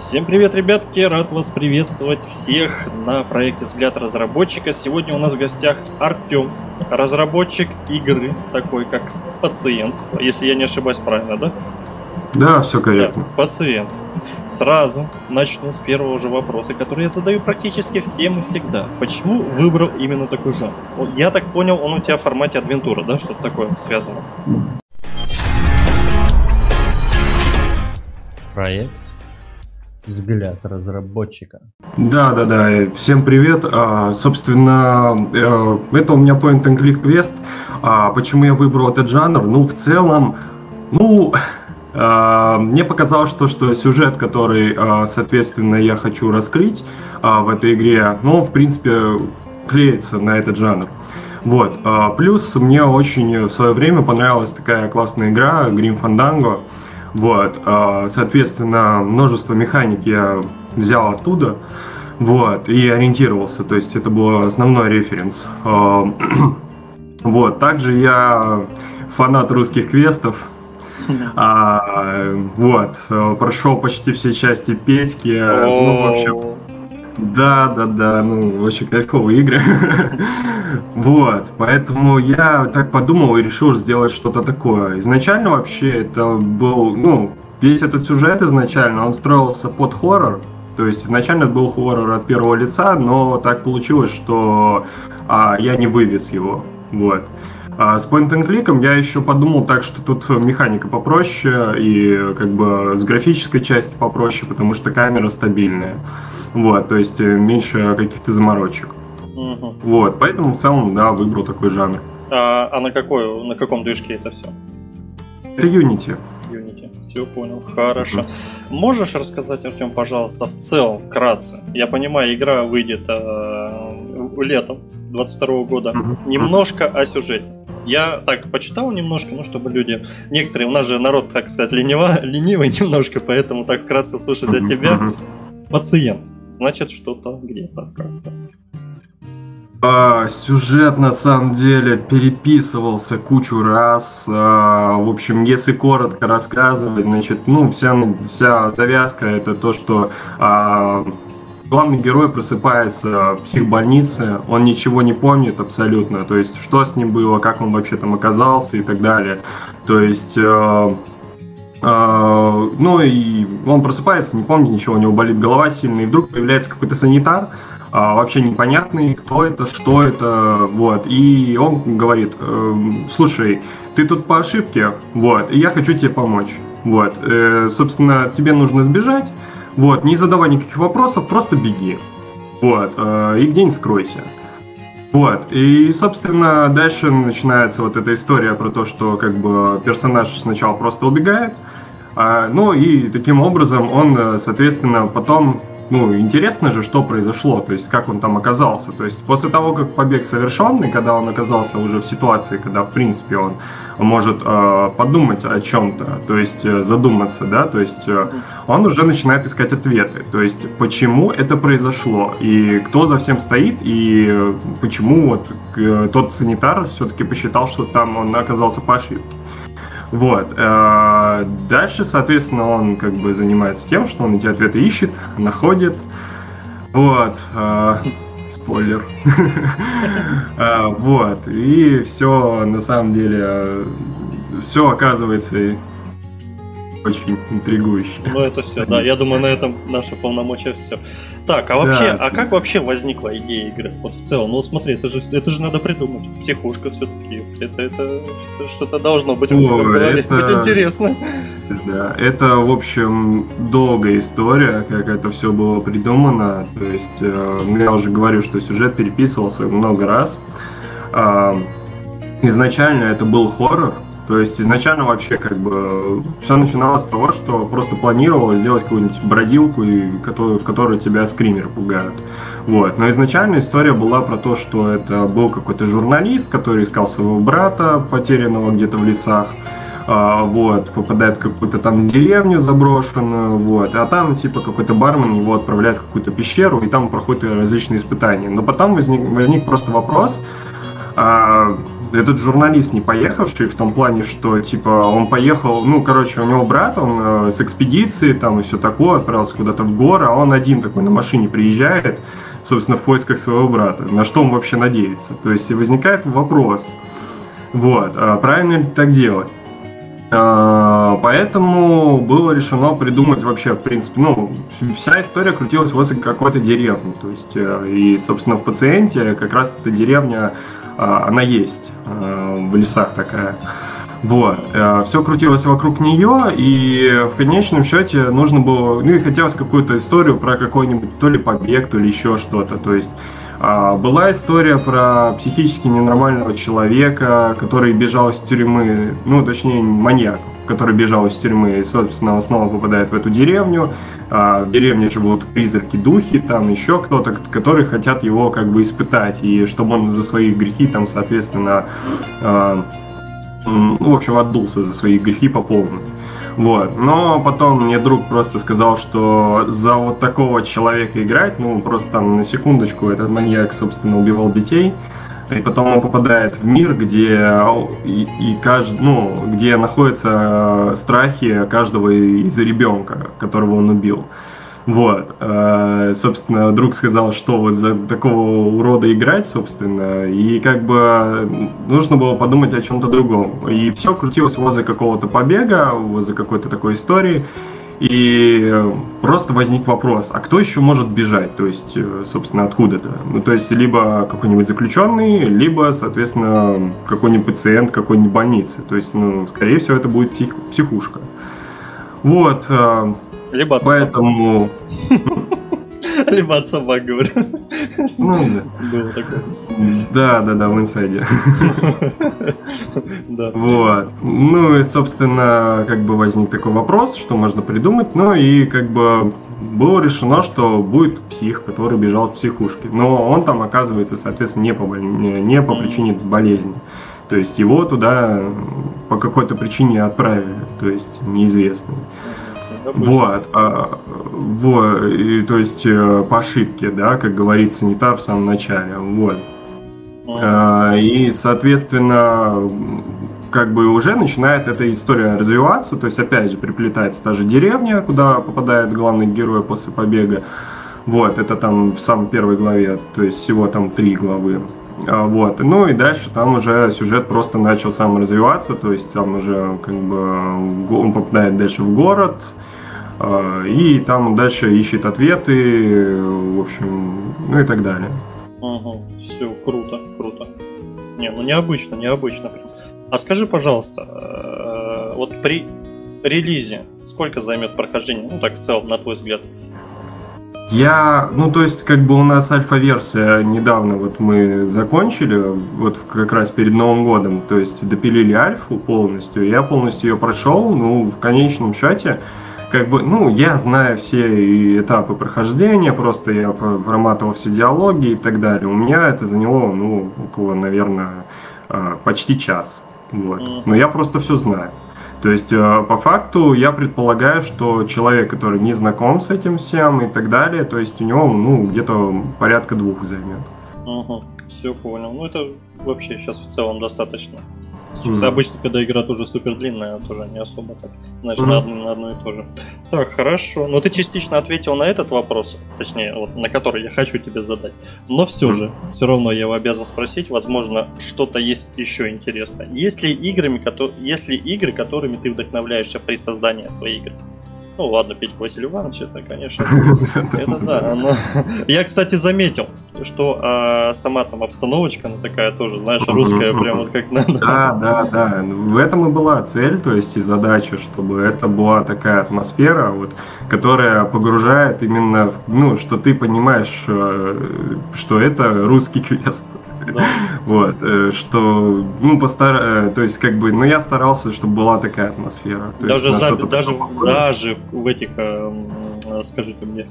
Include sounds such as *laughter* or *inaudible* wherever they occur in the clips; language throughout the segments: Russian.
Всем привет, ребятки! Рад вас приветствовать всех на проекте «Взгляд разработчика». Сегодня у нас в гостях Артем, разработчик игры, такой как пациент, если я не ошибаюсь правильно, да? Да, все корректно. Да, пациент. Сразу начну с первого же вопроса, который я задаю практически всем и всегда. Почему выбрал именно такой жанр? Я так понял, он у тебя в формате адвентура, да? Что-то такое связано? Проект взгляд разработчика. Да, да, да. Всем привет. А, собственно, э, это у меня point and click квест. А, почему я выбрал этот жанр? Ну, в целом, ну, а, мне показалось, что, что сюжет, который, а, соответственно, я хочу раскрыть а, в этой игре, ну, в принципе, клеится на этот жанр. Вот. Плюс мне очень в свое время понравилась такая классная игра Grim Fandango. Вот, а, соответственно, множество механик я взял оттуда, вот, и ориентировался, то есть это был основной референс. А, *clears throat* вот, также я фанат русских квестов, а, вот, прошел почти все части Петьки, ну, в общем, да, да, да, ну, очень кайфовые игры. *laughs* вот, поэтому я так подумал и решил сделать что-то такое. Изначально вообще это был, ну, весь этот сюжет изначально, он строился под хоррор, то есть изначально был хоррор от первого лица, но так получилось, что а, я не вывез его. Вот. А с point and click я еще подумал так, что тут механика попроще и как бы с графической части попроще, потому что камера стабильная. Вот, то есть э, меньше каких-то заморочек. Угу. Вот, поэтому в целом, да, выбрал такой жанр. А, а на какой, на каком движке это все? Это Unity. Unity. Все понял. Хорошо. Можешь рассказать, Артем, пожалуйста, в целом, вкратце? Я понимаю, игра выйдет э, летом 22 года. Немножко о сюжете. Я так почитал немножко, ну, чтобы люди... Некоторые, у нас же народ, так сказать, ленива, *laughs* ленивый немножко, поэтому так вкратце слушать для тебя. Пациент значит что-то где-то как-то. А, сюжет на самом деле переписывался кучу раз. А, в общем, если коротко рассказывать, значит, ну, вся, вся завязка это то, что а, главный герой просыпается в психбольнице, он ничего не помнит абсолютно, то есть что с ним было, как он вообще там оказался и так далее. То есть а, ну и он просыпается, не помнит ничего, у него болит голова сильно, и вдруг появляется какой-то санитар, а, вообще непонятный, кто это, что это, вот, и он говорит, эм, слушай, ты тут по ошибке, вот, и я хочу тебе помочь, вот, э, собственно, тебе нужно сбежать, вот, не задавай никаких вопросов, просто беги, вот, э, и где-нибудь скройся. Вот, и, собственно, дальше начинается вот эта история про то, что как бы персонаж сначала просто убегает, а, ну и таким образом он, соответственно, потом ну, интересно же, что произошло, то есть как он там оказался. То есть после того, как побег совершенный, когда он оказался уже в ситуации, когда, в принципе, он может э, подумать о чем-то, то есть э, задуматься, да, то есть э, он уже начинает искать ответы, то есть почему это произошло, и кто за всем стоит, и почему вот э, тот санитар все-таки посчитал, что там он оказался по ошибке. Вот. Э, дальше, соответственно, он как бы занимается тем, что он эти ответы ищет, находит. Вот. Э, спойлер. *laughs* Э, вот. И все на самом деле все оказывается очень интригующе. Ну это все, да. Я думаю, на этом наше полномочия все. Так, а вообще, да. а как вообще возникла идея игры? Вот в целом, ну вот смотри, это же, это же надо придумать. Психушка все-таки. Это, это что-то должно быть, О, это... быть интересно. Да, это, в общем, долгая история, как это все было придумано. То есть, э, ну, я уже говорю, что сюжет переписывался много раз. Э, изначально это был хоррор, то есть изначально вообще как бы все начиналось с того, что просто планировалось сделать какую-нибудь бродилку, в которой тебя скримеры пугают. Вот. Но изначально история была про то, что это был какой-то журналист, который искал своего брата, потерянного где-то в лесах. А, вот, попадает в какую-то там деревню заброшенную, вот, а там типа какой-то бармен его отправляет в какую-то пещеру, и там проходят различные испытания. Но потом возник, возник просто вопрос, а, этот журналист не поехавший в том плане, что типа он поехал, ну, короче, у него брат, он э, с экспедиции там и все такое, отправился куда-то в горы, а он один такой на машине приезжает, собственно, в поисках своего брата. На что он вообще надеется? То есть возникает вопрос, вот, а правильно ли так делать? А, поэтому было решено придумать вообще, в принципе, ну, вся история крутилась возле какой-то деревни. То есть, э, и, собственно, в пациенте как раз эта деревня, она есть э, в лесах такая. Вот. Э, Все крутилось вокруг нее, и в конечном счете нужно было, ну и хотелось какую-то историю про какой-нибудь то ли побег, то ли еще что-то. То есть а, была история про психически ненормального человека, который бежал из тюрьмы, ну, точнее, маньяк, который бежал из тюрьмы и, собственно, снова попадает в эту деревню. А в деревне живут призраки, духи, там еще кто-то, которые хотят его как бы испытать, и чтобы он за свои грехи там, соответственно, а, ну, в общем, отдулся за свои грехи по полной. Вот. Но потом мне друг просто сказал, что за вот такого человека играть, ну, просто там на секундочку этот маньяк, собственно, убивал детей, и потом он попадает в мир, где и, и кажд, ну, где находятся страхи каждого из ребенка, которого он убил. Вот. Э, собственно, друг сказал, что вот за такого урода играть, собственно, и как бы нужно было подумать о чем-то другом. И все крутилось возле какого-то побега, возле какой-то такой истории. И просто возник вопрос, а кто еще может бежать? То есть, э, собственно, откуда-то? Ну, то есть, либо какой-нибудь заключенный, либо, соответственно, какой-нибудь пациент какой-нибудь больницы. То есть, ну, скорее всего, это будет псих, психушка. Вот. Либо от Поэтому... *laughs* Либо от собак, говорю. Ну, Было такое. да, да, да, в инсайде. *laughs* Да. Вот. Ну и, собственно, как бы возник такой вопрос, что можно придумать. Ну и как бы было решено, что будет псих, который бежал от психушки. Но он там оказывается, соответственно, не по, не по причине болезни. То есть его туда по какой-то причине отправили, то есть неизвестный. Вот, а, вот, и, то есть э, по ошибке, да, как говорится, не та в самом начале, вот. А, И, соответственно, как бы уже начинает эта история развиваться, то есть опять же приплетается та же деревня, куда попадает главный герой после побега. Вот, это там в самой первой главе, то есть всего там три главы. А, Вот, ну и дальше там уже сюжет просто начал сам развиваться, то есть там уже как бы он попадает дальше в город, и там дальше ищет ответы, в общем, ну и так далее. Все, круто, круто. Не, ну необычно, необычно. А скажи, пожалуйста, э, вот при релизе сколько займет прохождение? Ну так в целом, на твой взгляд. Я, ну то есть как бы у нас альфа-версия недавно вот мы закончили, вот как раз перед Новым годом, то есть допилили альфу полностью, я полностью ее прошел, ну в конечном счете, как бы, ну я знаю все этапы прохождения, просто я про- проматывал все диалоги и так далее, у меня это заняло, ну около, наверное, а, почти час, вот, но я просто все знаю. То есть, э, по факту, я предполагаю, что человек, который не знаком с этим всем и так далее, то есть у него, ну, где-то порядка двух займет. Угу, все понял. Ну это вообще сейчас в целом достаточно. Мгм. Обычно, когда игра тоже супер длинная, тоже не особо так. Значит, Мгм. на, одно, на одно и то же. Так, хорошо. Но ты частично ответил на этот вопрос, точнее, вот на который я хочу тебе задать. Но все Мгм. же, все равно я его обязан спросить. Возможно, что-то есть еще интересное. Есть ли играми, кото- есть ли игры, которыми ты вдохновляешься при создании своей игры? Ну ладно, Петь Василий Иванович, это, конечно, *laughs* это да. но- *laughs* Я, кстати, заметил, что а, сама там обстановочка, она такая тоже, знаешь, русская, прям вот как надо. Да, да, да. В этом и была цель, то есть и задача, чтобы это была такая атмосфера, вот, которая погружает именно, ну, что ты понимаешь, э, что это русский квест. Да. Вот, э, что, ну, постар... э, то есть, как бы, ну, я старался, чтобы была такая атмосфера. То Даже, за- в этих, э, скажите мне,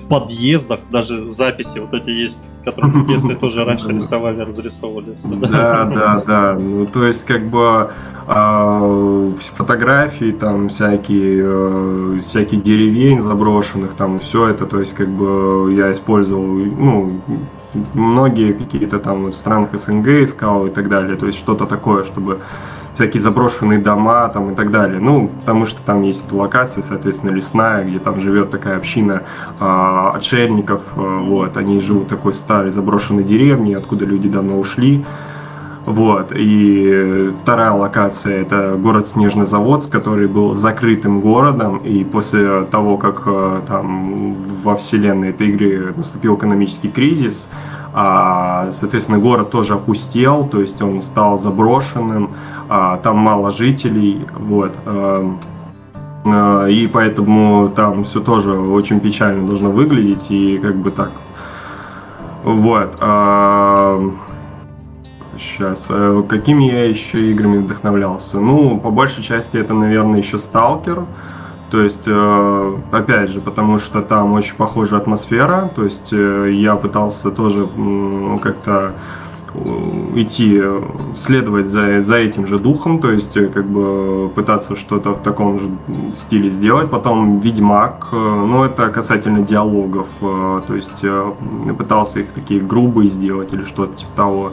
в подъездах даже записи вот эти есть, которые *laughs* если тоже раньше рисовали, разрисовывали. Да, да, да. Ну, то есть, как бы а, фотографии, там всякие, всяких деревень заброшенных, там все это, то есть, как бы я использовал, ну, многие какие-то там в странах СНГ искал и так далее, то есть что-то такое, чтобы всякие заброшенные дома там и так далее. Ну, потому что там есть локация, соответственно, лесная, где там живет такая община э, отшельников, э, вот, они живут в такой старой заброшенной деревне, откуда люди давно ушли, вот. И вторая локация это город Снежнозаводск, который был закрытым городом. И после того, как э, там во вселенной этой игры наступил экономический кризис, а, соответственно, город тоже опустел, то есть он стал заброшенным, а, там мало жителей, вот. Э, э, и поэтому там все тоже очень печально должно выглядеть, и как бы так. Вот. Сейчас. Э, какими я еще играми вдохновлялся? Ну, по большей части это, наверное, еще Сталкер. То есть, э, опять же, потому что там очень похожая атмосфера. То есть, э, я пытался тоже как-то идти, следовать за, за этим же духом, то есть как бы пытаться что-то в таком же стиле сделать. Потом Ведьмак, ну это касательно диалогов, то есть пытался их такие грубые сделать или что-то типа того.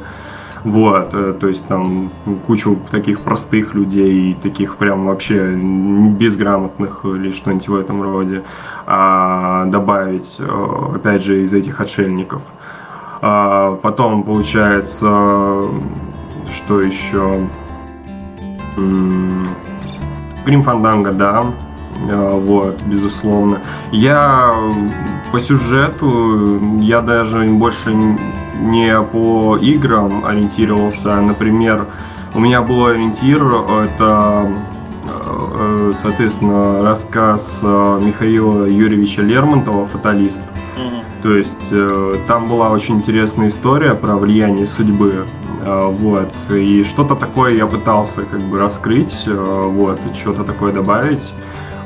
Вот, э, то есть там кучу таких простых людей, таких прям вообще безграмотных или что-нибудь в этом роде а, добавить, э, опять же, из этих отшельников. А потом получается, что еще? Грим Фанданга, да, э, вот, безусловно. Я по сюжету, я даже больше не по играм ориентировался. Например, у меня был ориентир, это, э, соответственно, рассказ э, Михаила Юрьевича Лермонтова «Фаталист». То есть э, там была очень интересная история про влияние судьбы. Вот. И что-то такое я пытался как бы раскрыть, вот, и что-то такое добавить.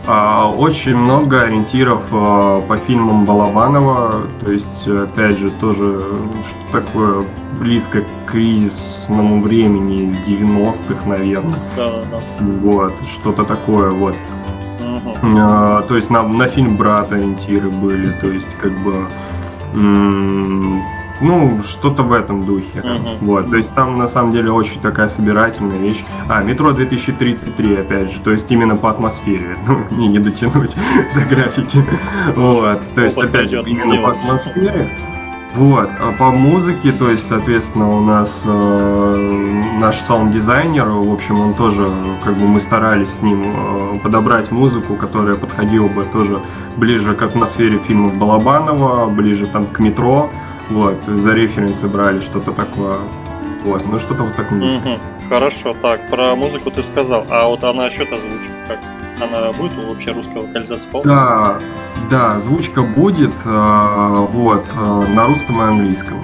А, очень много ориентиров а, по фильмам Балабанова, то есть, опять же, тоже что такое близко к кризисному времени 90-х, наверное. Да, да. Вот, что-то такое, вот. Угу. А, то есть на, на фильм «Брат» ориентиры были, то есть как бы ну, что-то в этом духе. Uh-huh. Вот. То есть там на самом деле очень такая собирательная вещь. А, метро 2033, опять же, то есть именно по атмосфере. *laughs* Ну, мне не дотянуть *laughs* до графики. Вот. То есть, опять же, именно по атмосфере. Вот, а по музыке, то есть, соответственно, у нас э, наш саунд-дизайнер, в общем, он тоже, как бы мы старались с ним э, подобрать музыку, которая подходила бы тоже ближе к атмосфере фильмов Балабанова, ближе там к метро, вот, за референсы брали что-то такое. Вот, ну что-то вот такое. Угу. Хорошо, так, про музыку ты сказал, а вот она насчет озвучки как? Она будет вообще русская локализация полная? Да, да, озвучка будет, э, вот, э, на русском и английском.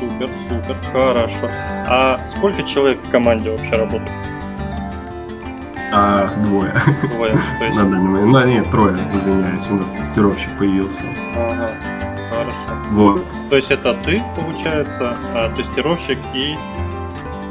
Супер, супер, хорошо. А сколько человек в команде вообще работает? А, двое. Двое, то есть... На данный момент. Ну, нет, трое, извиняюсь, у нас тестировщик появился. Ага, хорошо. Вот. То есть это ты, получается, а, тестировщик и...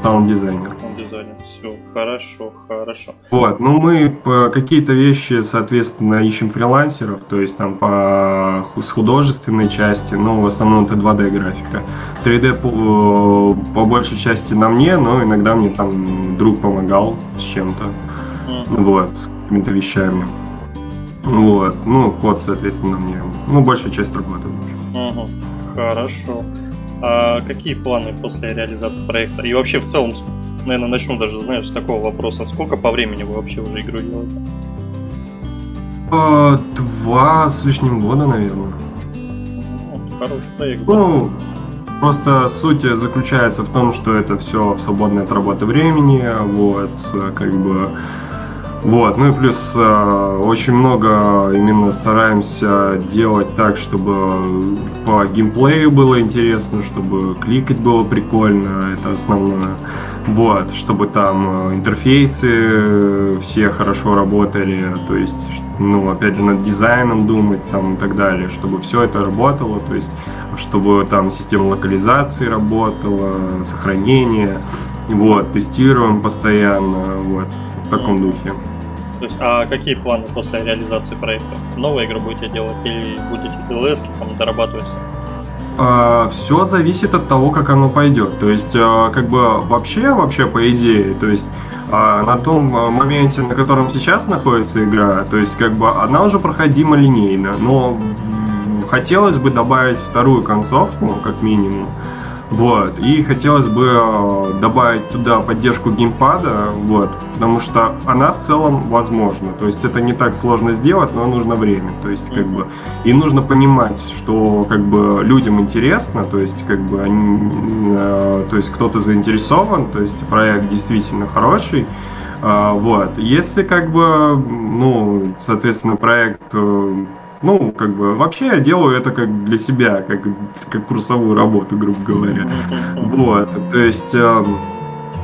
Саунд-дизайнер. Саунд-дизайнер, все, хорошо, хорошо. Вот, ну мы какие-то вещи, соответственно, ищем фрилансеров, то есть там по с художественной части, но в основном это 2D графика. 3D по, по большей части на мне, но иногда мне там друг помогал с чем-то вот, с какими-то вещами. Вот, ну, код, соответственно, мне, ну, большая часть работы. Угу. Хорошо. А какие планы после реализации проекта? И вообще в целом, наверное, начну даже, знаешь, с такого вопроса. Сколько по времени вы вообще уже игру делаете? А, два с лишним года, наверное. Ну, хороший проект. Ну, Просто суть заключается в том, что это все в свободное от работы времени, вот, как бы вот, ну и плюс э, очень много именно стараемся делать так, чтобы по геймплею было интересно, чтобы кликать было прикольно, это основное. Вот, чтобы там э, интерфейсы все хорошо работали, то есть, ну, опять же, над дизайном думать там и так далее, чтобы все это работало, то есть, чтобы там система локализации работала, сохранение, вот, тестируем постоянно, вот, в таком духе. То есть, а какие планы после реализации проекта? Новую игру будете делать или будете DLS там дорабатывать? А, все зависит от того, как оно пойдет. То есть, а, как бы вообще, вообще по идее, то есть а на том моменте, на котором сейчас находится игра, то есть как бы она уже проходима линейно, но хотелось бы добавить вторую концовку, как минимум, вот. И хотелось бы э, добавить туда поддержку геймпада, вот, потому что она в целом возможна. То есть это не так сложно сделать, но нужно время. То есть, как бы, и нужно понимать, что как бы людям интересно, то есть, как бы они, э, то есть кто-то заинтересован, то есть проект действительно хороший. Э, вот. Если как бы, ну, соответственно, проект э, ну, как бы, вообще я делаю это как для себя, как, как курсовую работу, грубо говоря. Вот, то есть... Э,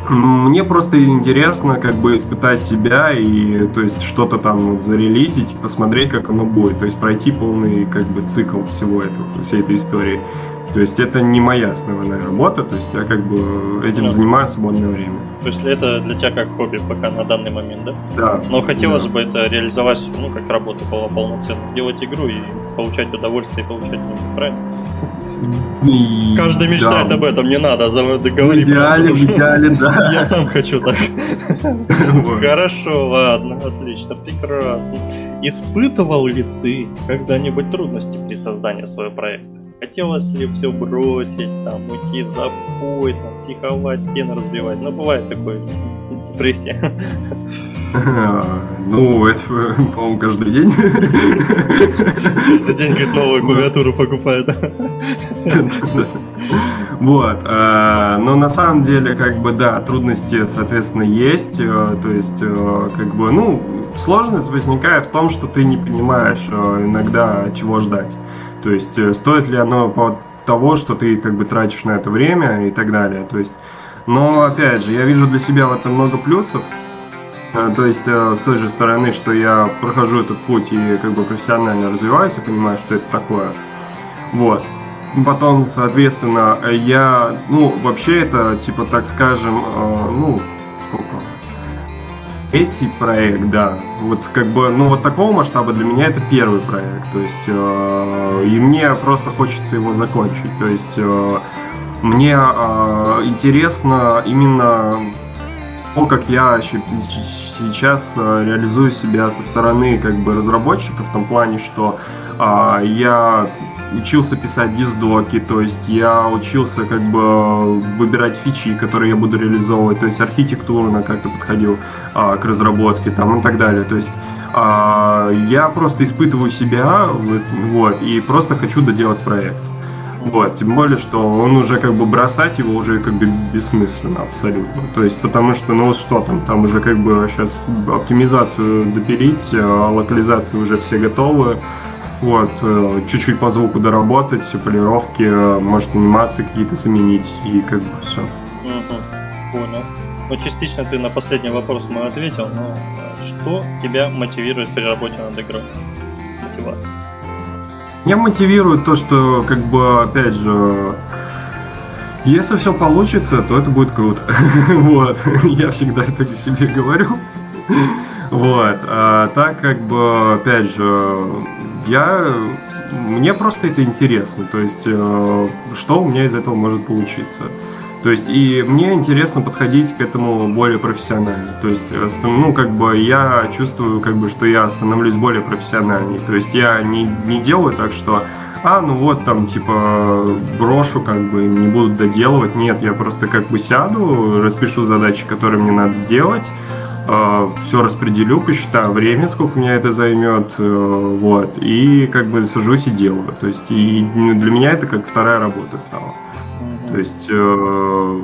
мне просто интересно как бы испытать себя и то есть что-то там вот зарелизить, посмотреть, как оно будет, то есть пройти полный как бы цикл всего этого, всей этой истории. То есть это не моя основная работа, то есть я как бы этим да. занимаюсь в свободное время. То есть это для тебя как хобби пока на данный момент, да? Да. Но хотелось да. бы это реализовать, ну, как работа была полноценно. Делать игру и получать удовольствие и получать деньги, правильно? И... Каждый мечтает да. об этом, не надо договорить. В идеале, в идеале, *laughs* да. Я сам хочу так. *laughs* Хорошо, ладно, отлично, прекрасно. Испытывал ли ты когда-нибудь трудности при создании своего проекта? Хотелось ли все бросить, там, уйти в запой, там, психовать, стены разбивать? Ну, бывает такое, депрессия. *laughs* Ну, это, *laughs* по-моему, каждый день. Каждый день, говорит, новую клавиатуру покупает. *laughs* Вот. А, но на самом деле, как бы, да, трудности, соответственно, есть. Э, то есть, э, как бы, ну, сложность возникает в том, что ты не понимаешь э, иногда, чего ждать. То есть э, стоит ли оно того, что ты как бы тратишь на это время и так далее. То есть, но опять же, я вижу для себя в этом много плюсов. Э, то есть э, с той же стороны, что я прохожу этот путь и как бы профессионально развиваюсь и понимаю, что это такое. Вот. Потом, соответственно, я, ну, вообще это, типа, так скажем, ну, сколько? Третий проект, да. Вот как бы, ну вот такого масштаба для меня это первый проект. То есть, э, и мне просто хочется его закончить. То есть, э, мне э, интересно именно то, как я сейчас э, реализую себя со стороны как бы разработчика в том плане, что э, я учился писать диздоки, то есть я учился как бы выбирать фичи, которые я буду реализовывать, то есть архитектурно как-то подходил а, к разработке там и так далее. То есть а, я просто испытываю себя, вот, и просто хочу доделать проект. Вот, тем более, что он уже как бы бросать его уже как бы бессмысленно абсолютно. То есть, потому что, ну что там, там уже как бы сейчас оптимизацию допилить, а локализации уже все готовы, вот, э, чуть-чуть по звуку доработать, все полировки, э, может анимации какие-то заменить и как бы все. Понял. Ну, частично ты на последний вопрос мой ответил, но э, что тебя мотивирует при работе над игрой? Мотивация. Меня мотивирует то, что, как бы, опять же, если все получится, то это будет круто. *laughs* вот. Я всегда это себе говорю. вот. А так, как бы, опять же, я мне просто это интересно, то есть э, что у меня из этого может получиться. То есть и мне интересно подходить к этому более профессионально. То есть, э, ну, как бы я чувствую, как бы, что я становлюсь более профессиональней. То есть я не, не делаю так, что а, ну вот там, типа, брошу, как бы, не буду доделывать. Нет, я просто как бы сяду, распишу задачи, которые мне надо сделать, а, все распределю, посчитаю время, сколько меня это займет, э, вот, и как бы сажусь и делаю. То есть и для меня это как вторая работа стала. То есть э,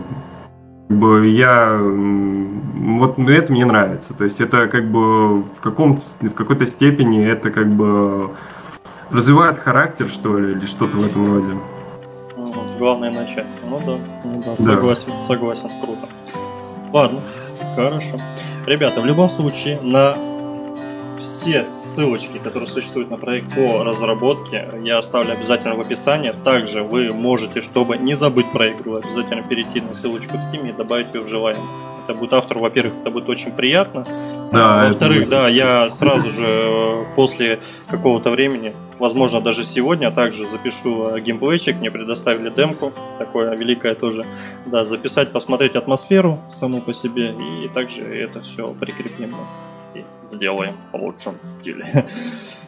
как бы я вот это мне нравится. То есть это как бы в каком в какой-то степени это как бы развивает характер, что ли, или что-то в этом роде. Главное начать. Ну да, ну да, согласен, да. согласен, круто. Ладно, хорошо. Ребята, в любом случае, на все ссылочки, которые существуют на проект по разработке, я оставлю обязательно в описании. Также вы можете, чтобы не забыть про игру, обязательно перейти на ссылочку в Steam и добавить ее в желаемое. Это будет автору, во-первых, это будет очень приятно, Да, Во-вторых, это- да, я сразу же э, после какого-то времени, возможно, даже сегодня, также запишу э, геймплейчик. Мне предоставили демку, такое великое тоже. Да, записать, посмотреть атмосферу саму по себе, и также это все прикрепим сделаем в лучшем стиле. *laughs*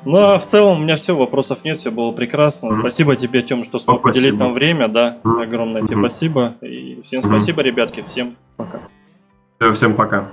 Ну а в целом у меня все, вопросов нет, все было прекрасно. Мгм. Спасибо тебе, Тем, что смог Спасибо. уделить нам время, да. Огромное тебе Мгм. спасибо. И всем спасибо, ребятки, всем пока. Всем пока.